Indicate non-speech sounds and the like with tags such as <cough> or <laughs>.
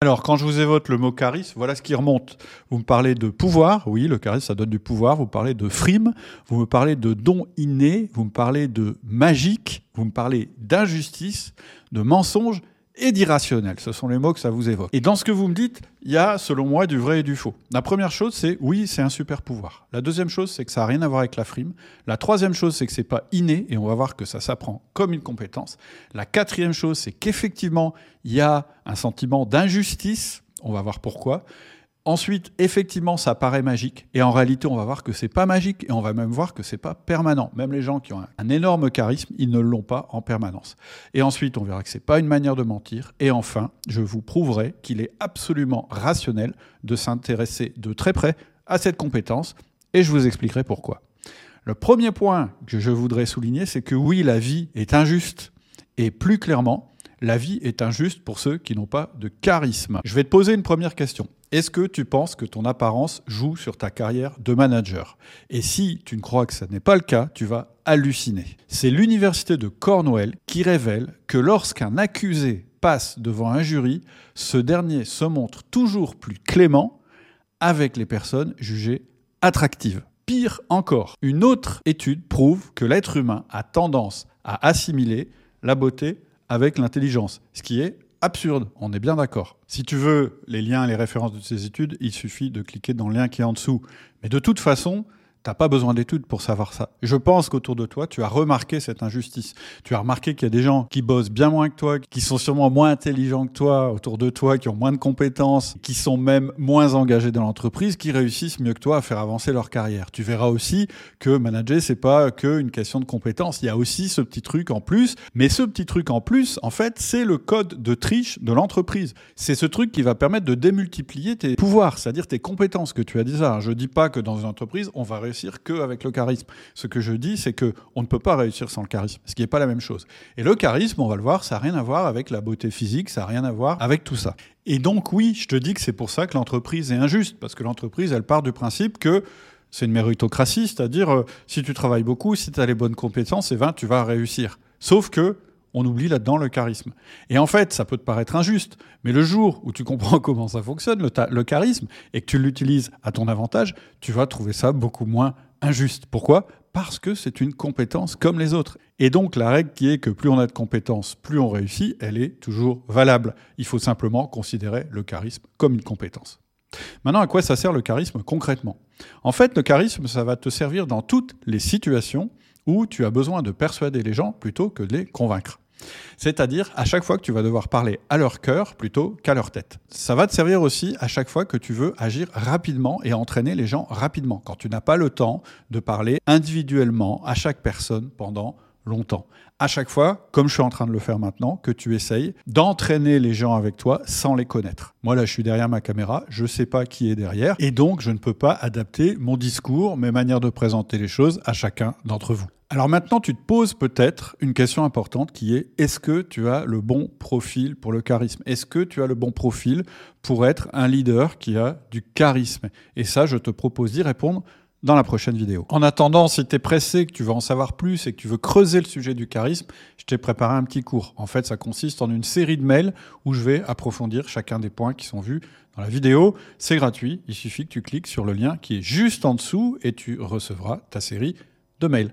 Alors, quand je vous évoque le mot charisme, voilà ce qui remonte. Vous me parlez de pouvoir, oui, le charisme, ça donne du pouvoir. Vous parlez de frime, vous me parlez de don inné, vous me parlez de magique, vous me parlez d'injustice, de mensonge et d'irrationnel. Ce sont les mots que ça vous évoque. Et dans ce que vous me dites, il y a, selon moi, du vrai et du faux. La première chose, c'est oui, c'est un super pouvoir. La deuxième chose, c'est que ça n'a rien à voir avec la frime. La troisième chose, c'est que c'est pas inné, et on va voir que ça s'apprend comme une compétence. La quatrième chose, c'est qu'effectivement, il y a un sentiment d'injustice. On va voir pourquoi. Ensuite, effectivement, ça paraît magique. Et en réalité, on va voir que c'est pas magique. Et on va même voir que c'est pas permanent. Même les gens qui ont un, énorme charisme, ils ne l'ont pas en permanence. Et ensuite, on verra que c'est pas une manière de mentir. Et enfin, je vous prouverai qu'il est absolument rationnel de s'intéresser de très près à cette compétence. Et je vous expliquerai pourquoi. Le premier point que je voudrais souligner, c'est que oui, la vie est injuste. Et plus clairement, la vie est injuste pour ceux qui n'ont pas de charisme. Je vais te poser une première question. Est-ce que tu penses que ton apparence joue sur ta carrière de manager? Et si tu ne crois que ce n'est pas le cas, tu vas halluciner. C'est l'université de Cornwall qui révèle que lorsqu'un accusé passe devant un jury, ce dernier se montre toujours plus clément avec les personnes jugées attractives. Pire encore, une autre étude prouve que l'être humain a tendance à assimiler la beauté avec l'intelligence, ce qui est absurde, on est bien d'accord. Si tu veux les liens et les références de ces études, il suffit de cliquer dans le lien qui est en dessous. Mais de toute façon, T'as pas besoin d'études pour savoir ça. Je pense qu'autour de toi, tu as remarqué cette injustice. Tu as remarqué qu'il y a des gens qui bossent bien moins que toi, qui sont sûrement moins intelligents que toi autour de toi, qui ont moins de compétences, qui sont même moins engagés dans l'entreprise, qui réussissent mieux que toi à faire avancer leur carrière. Tu verras aussi que manager, c'est pas que une question de compétences. Il y a aussi ce petit truc en plus. Mais ce petit truc en plus, en fait, c'est le code de triche de l'entreprise. C'est ce truc qui va permettre de démultiplier tes pouvoirs, c'est-à-dire tes compétences que tu as ça. Je dis pas que dans une entreprise, on va réussir qu'avec le charisme. Ce que je dis, c'est que on ne peut pas réussir sans le charisme, ce qui n'est pas la même chose. Et le charisme, on va le voir, ça n'a rien à voir avec la beauté physique, ça n'a rien à voir avec tout ça. Et donc oui, je te dis que c'est pour ça que l'entreprise est injuste, parce que l'entreprise, elle part du principe que c'est une méritocratie, c'est-à-dire euh, si tu travailles beaucoup, si tu as les bonnes compétences, et eh ben, tu vas réussir. Sauf que on oublie là-dedans le charisme. Et en fait, ça peut te paraître injuste, mais le jour où tu comprends <laughs> comment ça fonctionne, le, charisme, et que tu l'utilises à ton avantage, tu vas trouver ça beaucoup moins injuste. Pourquoi? Parce que c'est une compétence comme les autres. Et donc la règle qui est que plus on a de compétences, plus on réussit, elle est toujours valable. Il faut simplement considérer le charisme comme une compétence. Maintenant, à quoi ça sert le charisme concrètement? En fait, le charisme, ça va te servir dans toutes les situations où tu as besoin de persuader les gens plutôt que de les convaincre. C'est-à-dire à chaque fois que tu vas devoir parler à leur cœur plutôt qu'à leur tête. Ça va te servir aussi à chaque fois que tu veux agir rapidement et entraîner les gens rapidement, quand tu n'as pas le temps de parler individuellement à chaque personne pendant longtemps. À chaque fois, comme je suis en train de le faire maintenant, que tu essayes d'entraîner les gens avec toi sans les connaître. Moi, là, je suis derrière ma caméra, je ne sais pas qui est derrière, et donc je ne peux pas adapter mon discours, mes manières de présenter les choses à chacun d'entre vous. Alors maintenant, tu te poses peut-être une question importante qui est est-ce que tu as le bon profil pour le charisme? Est-ce que tu as le bon profil pour être un leader qui a du charisme? Et ça, je te propose d'y répondre dans la prochaine vidéo. En attendant, si tu es pressé, que tu veux en savoir plus et que tu veux creuser le sujet du charisme, je t'ai préparé un petit cours. En fait, ça consiste en une série de mails où je vais approfondir chacun des points qui sont vus dans la vidéo. C'est gratuit, il suffit que tu cliques sur le lien qui est juste en dessous et tu recevras ta série de mails.